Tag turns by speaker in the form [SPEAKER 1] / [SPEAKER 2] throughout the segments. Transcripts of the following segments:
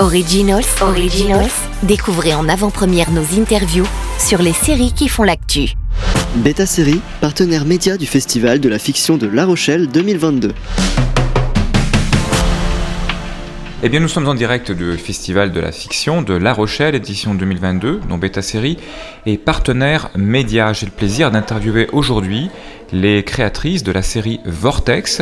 [SPEAKER 1] Originals, Originals, découvrez en avant-première nos interviews sur les séries qui font l'actu.
[SPEAKER 2] Beta Série, partenaire média du Festival de la fiction de La Rochelle 2022.
[SPEAKER 3] Eh bien, nous sommes en direct du Festival de la fiction de La Rochelle, édition 2022, dont Beta Série est partenaire média. J'ai le plaisir d'interviewer aujourd'hui les créatrices de la série Vortex,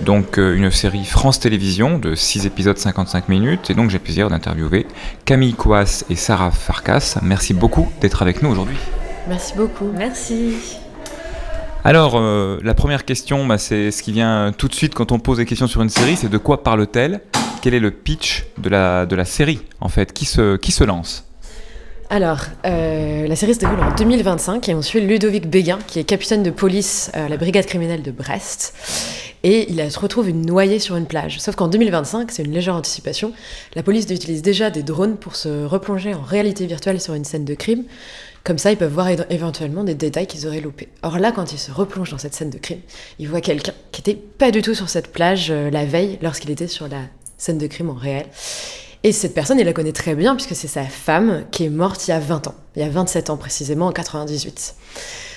[SPEAKER 3] donc euh, une série France Télévisions de 6 épisodes 55 minutes. Et donc j'ai le plaisir d'interviewer Camille Kouas et Sarah Farkas. Merci beaucoup d'être avec nous aujourd'hui.
[SPEAKER 4] Merci beaucoup.
[SPEAKER 5] Merci.
[SPEAKER 3] Alors, euh, la première question, bah, c'est ce qui vient tout de suite quand on pose des questions sur une série, c'est de quoi parle-t-elle? Quel est le pitch de la, de la série, en fait? Qui se, qui se lance?
[SPEAKER 4] Alors, euh, la série se déroule en 2025 et on suit Ludovic Béguin, qui est capitaine de police à la brigade criminelle de Brest. Et il se retrouve une noyée sur une plage. Sauf qu'en 2025, c'est une légère anticipation, la police utilise déjà des drones pour se replonger en réalité virtuelle sur une scène de crime. Comme ça, ils peuvent voir éventuellement des détails qu'ils auraient loupés. Or là, quand il se replonge dans cette scène de crime, il voit quelqu'un qui n'était pas du tout sur cette plage euh, la veille lorsqu'il était sur la scène de crime en réel. Et cette personne, il la connaît très bien puisque c'est sa femme qui est morte il y a 20 ans, il y a 27 ans précisément, en 98.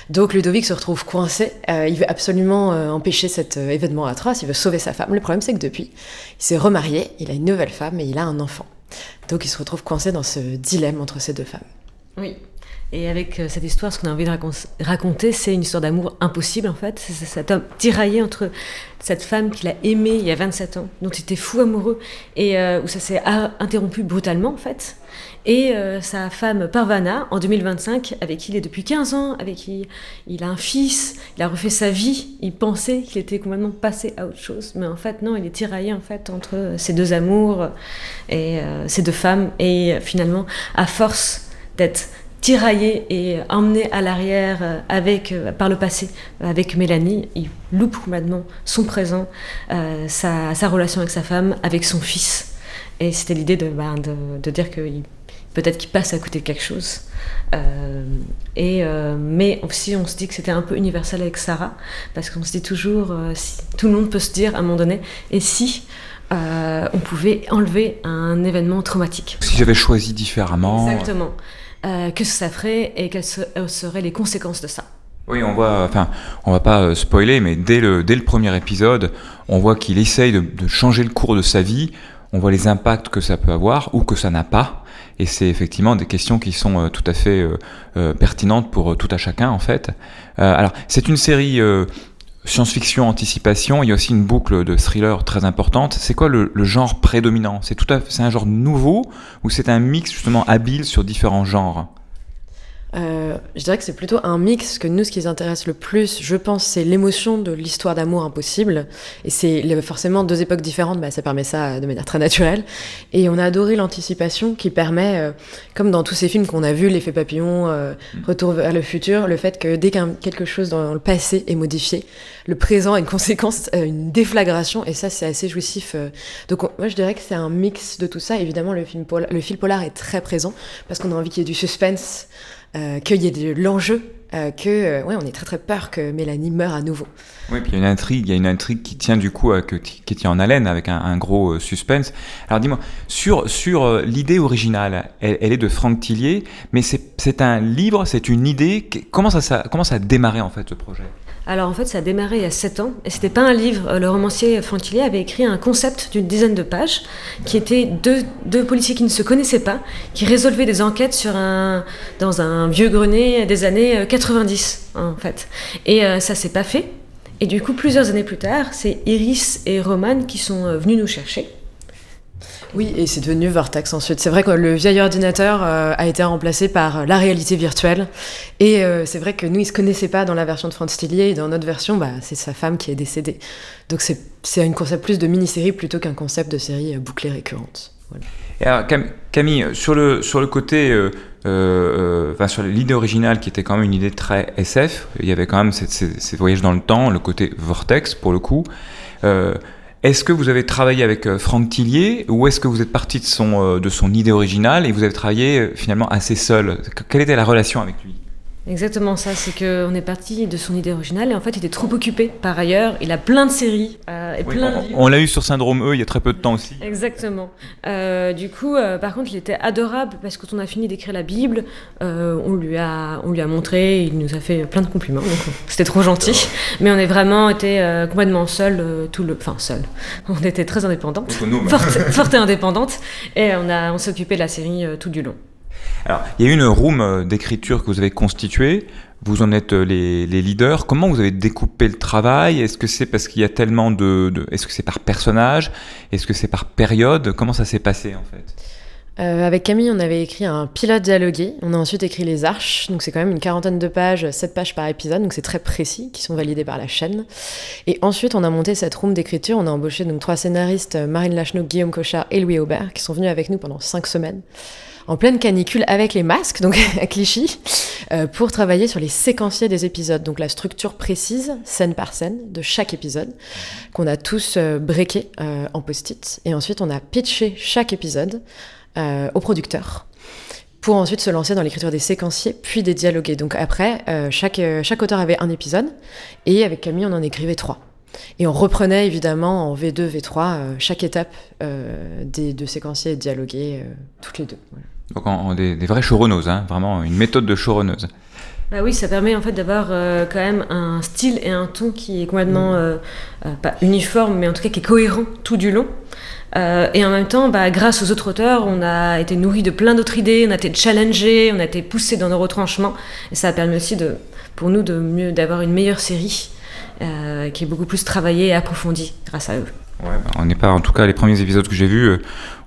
[SPEAKER 4] Donc Ludovic se retrouve coincé, euh, il veut absolument euh, empêcher cet euh, événement atroce, il veut sauver sa femme. Le problème c'est que depuis, il s'est remarié, il a une nouvelle femme et il a un enfant. Donc il se retrouve coincé dans ce dilemme entre ces deux femmes.
[SPEAKER 5] Oui, et avec euh, cette histoire, ce qu'on a envie de raconter, c'est une histoire d'amour impossible en fait. C'est cet homme tiraillé entre cette femme qu'il a aimée il y a 27 ans, dont il était fou amoureux, et euh, où ça s'est interrompu brutalement en fait. Et euh, sa femme Parvana, en 2025, avec qui il est depuis 15 ans, avec qui il a un fils, il a refait sa vie, il pensait qu'il était complètement passé à autre chose. Mais en fait, non, il est tiraillé en fait entre ces deux amours et ces deux femmes. Et finalement, à force d'être tiraillé et emmené à l'arrière euh, avec euh, par le passé avec Mélanie. Il loupe complètement son présent, euh, sa, sa, relation avec sa femme, avec son fils. Et c'était l'idée de, ben, de, de, dire que peut-être qu'il passe à côté de quelque chose. Euh, et, mais aussi, on se dit que c'était un peu universel avec Sarah, parce qu'on se dit toujours, si, tout le monde peut se dire à un moment donné, et si on pouvait enlever un événement traumatique
[SPEAKER 3] Si j'avais choisi différemment.
[SPEAKER 5] Exactement. Euh, que ça ferait et quelles euh, seraient les conséquences de ça.
[SPEAKER 3] Oui, on voit, enfin, on va pas euh, spoiler, mais dès le, dès le premier épisode, on voit qu'il essaye de, changer le cours de sa vie, on voit les impacts que ça peut avoir ou que ça n'a pas, et c'est effectivement des questions qui sont tout à fait pertinentes pour tout à chacun, en fait. Alors, c'est une série science-fiction, anticipation, il y a aussi une boucle de thriller très importante. C'est quoi le, genre prédominant? C'est tout à, c'est un genre nouveau ou c'est un mix justement habile sur différents genres?
[SPEAKER 4] Euh, je dirais que c'est plutôt un mix que nous, ce qui nous intéresse le plus, je pense, c'est l'émotion de l'histoire d'amour impossible. Et c'est forcément deux époques différentes, bah, ça permet ça de manière très naturelle. Et on a adoré l'anticipation qui permet, euh, comme dans tous ces films qu'on a vus, l'effet papillon, euh, Retour vers le futur, le fait que dès qu'un quelque chose dans le passé est modifié, le présent a une conséquence, euh, une déflagration, et ça, c'est assez jouissif. Euh. Donc, on, moi, je dirais que c'est un mix de tout ça. Évidemment, le, film polar, le fil polar est très présent parce qu'on a envie qu'il y ait du suspense euh, qu'il y ait de l'enjeu, euh, que euh, ouais, on est très très peur que Mélanie meure à nouveau.
[SPEAKER 3] Oui, puis il y a une intrigue, il y a une intrigue qui tient du coup, que, qui tient en haleine avec un, gros suspense. Alors dis-moi, sur sur l'idée originale, elle, elle, est de Franck Tillier, mais c'est un livre, c'est une idée. Comment ça, ça comment ça a démarré en fait ce projet?
[SPEAKER 5] Alors en fait, ça a démarré il y a 7 ans, et c'était pas un livre. Le romancier Fantillier avait écrit un concept d'une dizaine de pages, qui était deux, deux, policiers qui ne se connaissaient pas, qui résolvaient des enquêtes sur un, dans un vieux grenier des années 90, en fait. Et euh, ça s'est pas fait. Et du coup, plusieurs années plus tard, c'est Iris et Roman qui sont euh, venus nous chercher.
[SPEAKER 4] Oui, et c'est devenu Vortex ensuite. C'est vrai que le vieil ordinateur euh, a été remplacé par la réalité virtuelle. Et euh, c'est vrai que nous, ils se connaissaient pas dans la version de Franz Tillier. Et dans notre version, bah, c'est sa femme qui est décédée. Donc c'est un concept plus de mini-série plutôt qu'un concept de série euh, bouclée récurrente.
[SPEAKER 3] Camille, sur le, côté, euh, euh, enfin, sur l'idée originale qui était quand même une idée très SF, il y avait quand même ces, voyages dans le temps, le côté vortex pour le coup. Euh, est-ce que vous avez travaillé avec Franck Tillier ou est-ce que vous êtes parti de son, son idée originale et vous avez travaillé finalement assez seul? Quelle était la relation avec lui?
[SPEAKER 5] Exactement ça, c'est qu'on est parti de son idée originale et en fait il était trop occupé par ailleurs. Il a plein de séries euh, et plein
[SPEAKER 3] on,
[SPEAKER 5] de livres.
[SPEAKER 3] on l'a eu sur Syndrome E il y a très peu de temps aussi.
[SPEAKER 5] Exactement. Euh, du coup, euh, par contre, il était adorable parce que quand on a fini d'écrire la Bible, euh, on, lui a, on lui a montré, il nous a fait plein de compliments, donc euh, c'était trop gentil. Mais on est vraiment été euh, complètement seul tout le, enfin seul. On était très indépendante, forte, forte et indépendante, et on a, on s'est occupé de la série euh, tout du long.
[SPEAKER 3] Alors, il y a eu une room euh, d'écriture que vous avez constituée. Vous en êtes euh, les, leaders. Comment vous avez découpé le travail? Est-ce que c'est parce qu'il y a tellement de, Est-ce que c'est par personnage? Est-ce que c'est par période? Comment ça s'est passé en fait?
[SPEAKER 4] Euh, avec Camille, on avait écrit un pilote dialogué. On a ensuite écrit les arches. Donc c'est quand même une quarantaine de pages, 7 pages par épisode. Donc c'est très précis, qui sont validés par la chaîne. Et ensuite, on a monté cette room d'écriture. On a embauché donc trois scénaristes, Marine Lachenot, Guillaume Cochard et Louis Aubert, qui sont venus avec nous pendant 5 semaines. En pleine canicule avec les masques, donc à Clichy, euh, pour travailler sur les séquenciers des épisodes. Donc la structure précise, scène par scène, de chaque épisode, qu'on a tous euh, breaké euh, en post-it. Et ensuite, on a pitché chaque épisode euh, au producteur pour ensuite se lancer dans l'écriture des séquenciers, puis des dialogués. Donc après, chaque, chaque auteur avait un épisode, et avec Camille, on en écrivait trois. Et on reprenait évidemment en V2, V3 euh, chaque étape euh, des deux séquenciers dialogués, toutes les deux. Voilà.
[SPEAKER 3] Donc, en, en des, des vraies showrunneuses, hein, vraiment une méthode de showrunneuse.
[SPEAKER 5] Bah oui, ça permet en fait d'avoir euh, quand même un style et un ton qui est complètement euh, euh, pas uniforme, mais en tout cas qui est cohérent tout du long. Et en même temps, bah, grâce aux autres auteurs, on a été nourri de plein d'autres idées, on a été challengé, on a été poussé dans nos retranchements, et ça a permis aussi de, pour nous de mieux d'avoir une meilleure série qui est beaucoup plus travaillée et approfondie grâce à eux.
[SPEAKER 3] Ouais, bah, on n'est pas, en tout cas, les premiers épisodes que j'ai vus, euh,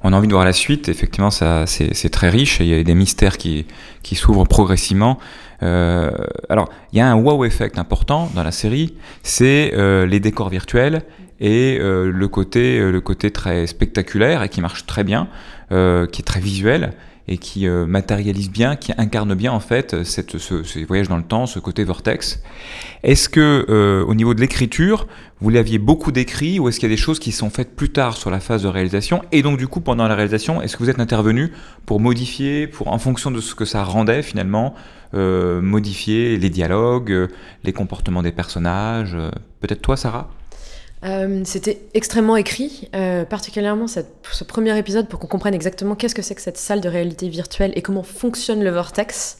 [SPEAKER 3] on a envie de voir la suite. Effectivement, ça, c'est très riche il y a des mystères qui, qui s'ouvrent progressivement. Euh, alors, il y a un wow effect important dans la série, c'est euh, les décors virtuels et euh, le côté, euh, le côté très spectaculaire et qui marche très bien, euh, qui est très visuel et qui matérialise bien, qui incarne bien en fait cette, ce, ces voyages dans le temps, ce côté vortex. Est-ce que au niveau de l'écriture, vous l'aviez beaucoup décrit ou est-ce qu'il y a des choses qui sont faites plus tard sur la phase de réalisation et donc du coup pendant la réalisation, est-ce que vous êtes intervenu pour modifier, pour en fonction de ce que ça rendait finalement, euh, modifier les dialogues, euh, les comportements des personnages euh, Peut-être toi, Sarah?
[SPEAKER 4] Euh, C'était extrêmement écrit, euh, particulièrement ce premier épisode pour qu'on comprenne exactement qu'est-ce que c'est que cette salle de réalité virtuelle et comment fonctionne le vortex.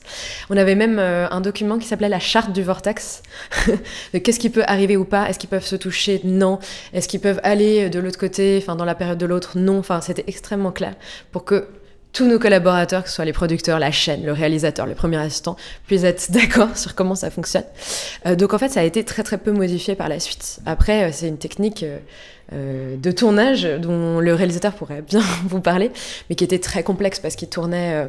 [SPEAKER 4] On avait même euh, un document qui s'appelait la charte du vortex, qu'est-ce qui peut arriver ou pas, est-ce qu'ils peuvent se toucher, non, est-ce qu'ils peuvent aller de l'autre côté, enfin dans la période de l'autre, non, enfin c'était extrêmement clair pour que tous nos collaborateurs, que ce soit les producteurs, la chaîne, le réalisateur, le premier assistant, puissent être d'accord sur comment ça fonctionne. Euh, donc en fait, ça a été très très peu modifié par la suite. Après, euh, c'est une technique euh, euh, de tournage dont le réalisateur pourrait bien vous parler, mais qui était très complexe parce qu'il tournait euh,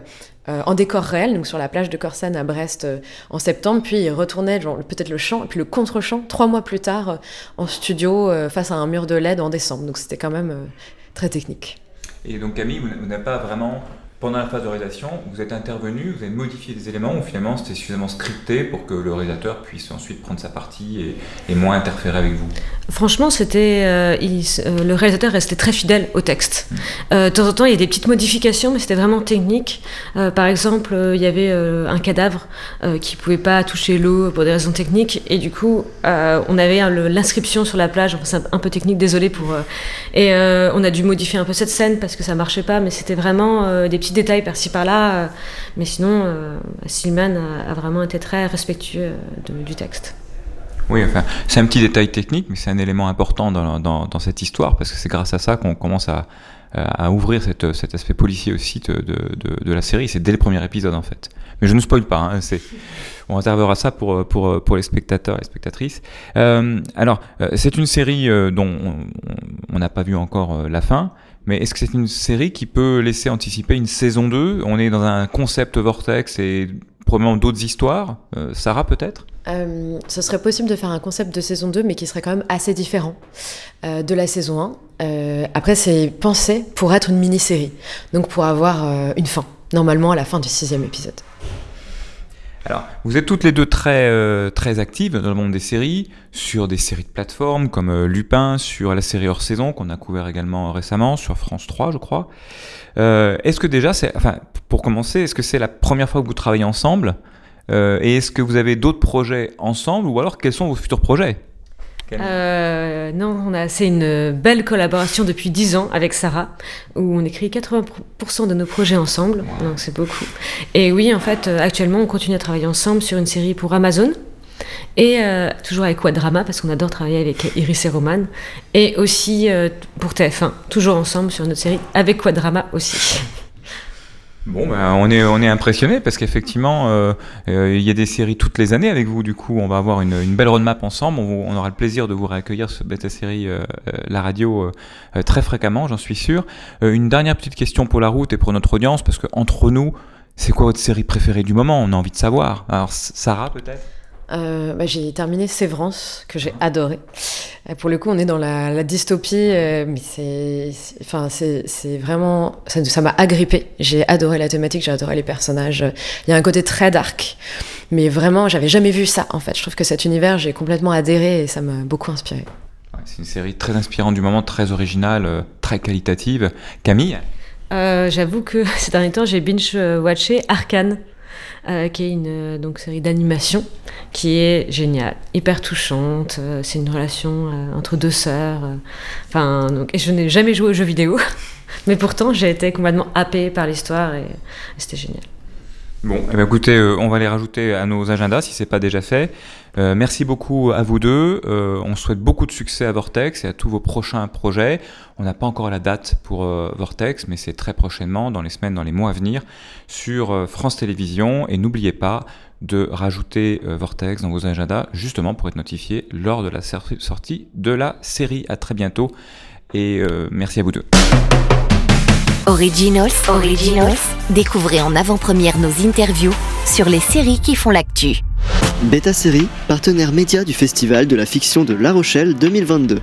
[SPEAKER 4] euh, en décor réel, donc sur la plage de Corsen à Brest en septembre, puis il retournait peut-être le chant, et puis le contre-chant trois mois plus tard en studio face à un mur de LED en décembre. Donc c'était quand même très technique.
[SPEAKER 3] Et donc Camille, vous n'avez pas vraiment, pendant la phase de réalisation, vous êtes intervenu, vous avez modifié des éléments ou finalement c'était suffisamment scripté pour que le réalisateur puisse ensuite prendre sa partie et, et moins interférer avec vous?
[SPEAKER 5] Franchement, c'était euh, euh, le réalisateur restait très fidèle au texte. Euh, de temps en temps, il y a des petites modifications, mais c'était vraiment technique. Par exemple, il y avait un cadavre qui pouvait pas toucher l'eau pour des raisons techniques, et du coup, on avait hein, l'inscription sur la plage. Enfin, c'est un peu technique, désolé pour. et on a dû modifier un peu cette scène parce que ça marchait pas, mais c'était vraiment des petits détails par-ci par-là. euh, mais sinon, euh, Silman a, vraiment été très respectueux euh, du texte.
[SPEAKER 3] Oui, enfin, c'est un petit détail technique, mais c'est un élément important dans, cette histoire, parce que c'est grâce à ça qu'on commence à, ouvrir cet aspect policier aussi de, la série. C'est dès le premier épisode, en fait. Mais je ne spoil pas, hein, on réservera ça pour, les spectateurs et spectatrices. Alors, c'est une série dont on- n'a pas vu encore la fin, mais est-ce que c'est une série qui peut laisser anticiper une saison 2 On est dans un concept vortex et probablement d'autres histoires. Euh, Sarah, peut-être?
[SPEAKER 4] Euh, ce serait possible de faire un concept de saison 2, mais qui serait quand même assez différent euh, de la saison 1. Euh, après, c'est pensé pour être une mini-série, donc pour avoir une fin, normalement à la fin du sixième épisode.
[SPEAKER 3] Alors, vous êtes toutes les deux très, euh, très actives dans le monde des séries, sur des séries de plateformes comme euh, Lupin, sur la série hors saison qu'on a couvert également récemment, sur France 3, je crois. Euh, est-ce que déjà, c'est, enfin, pour commencer, est-ce que c'est la première fois que vous travaillez ensemble Euh, et est-ce que vous avez d'autres projets ensemble ou alors quels sont vos futurs projets?
[SPEAKER 5] Euh, non, on a, c'est une belle collaboration depuis 10 ans avec Sarah, où on écrit 80% de nos projets ensemble, donc c'est beaucoup. Et oui, en fait, euh, actuellement, on continue à travailler ensemble sur une série pour Amazon, et euh, toujours avec Quadrama, parce qu'on adore travailler avec Iris et Roman, et aussi euh, pour TF1, toujours ensemble sur notre série avec Quadrama aussi.
[SPEAKER 3] Bon, ben, on est on est impressionné parce qu'effectivement, euh, euh, il y a des séries toutes les années avec vous. Du coup, on va avoir une, belle roadmap ensemble. On, aura le plaisir de vous réaccueillir sur Beta Série, euh, la radio, très fréquemment, j'en suis sûr. Une dernière petite question pour la route et pour notre audience, parce que entre nous, c'est quoi votre série préférée du moment? On a envie de savoir. Alors, Sarah, peut-être?
[SPEAKER 4] Euh, bah, j'ai terminé Sévrance, que j'ai adoré. Pour le coup, on est dans la, la dystopie, euh, mais c'est, enfin, vraiment, ça, m'a agrippé. J'ai adoré la thématique, j'ai adoré les personnages. Il y a un côté très dark, mais vraiment, j'avais jamais vu ça. En fait, je trouve que cet univers, j'ai complètement adhéré et ça m'a beaucoup inspiré.
[SPEAKER 3] Ouais, C'est une série très inspirante du moment, très originale, euh, très qualitative. Camille?
[SPEAKER 5] Euh, j'avoue que ces derniers temps, j'ai binge-watché Arcane, euh, qui est une euh, donc, série d'animation qui est géniale, hyper touchante. euh, c'est une relation entre deux sœurs. Enfin, et je n'ai jamais joué aux jeux vidéo, mais pourtant, j'ai été complètement happée par l'histoire et, et c'était génial.
[SPEAKER 3] Bon, eh ben écoutez, euh, on va les rajouter à nos agendas si c'est pas déjà fait. Euh, merci beaucoup à vous deux. Euh, on souhaite beaucoup de succès à Vortex et à tous vos prochains projets. On n'a pas encore la date pour Vortex, mais c'est très prochainement, dans les semaines, dans les mois à venir, sur France Télévisions. Et n'oubliez pas de rajouter Vortex dans vos agendas, justement pour être notifié lors de la sortie de la série. À très bientôt et merci à vous deux.
[SPEAKER 1] Originals, Originals, découvrez en avant-première nos interviews sur les séries qui font l'actu.
[SPEAKER 2] Beta Série, partenaire média du Festival de la fiction de La Rochelle 2022.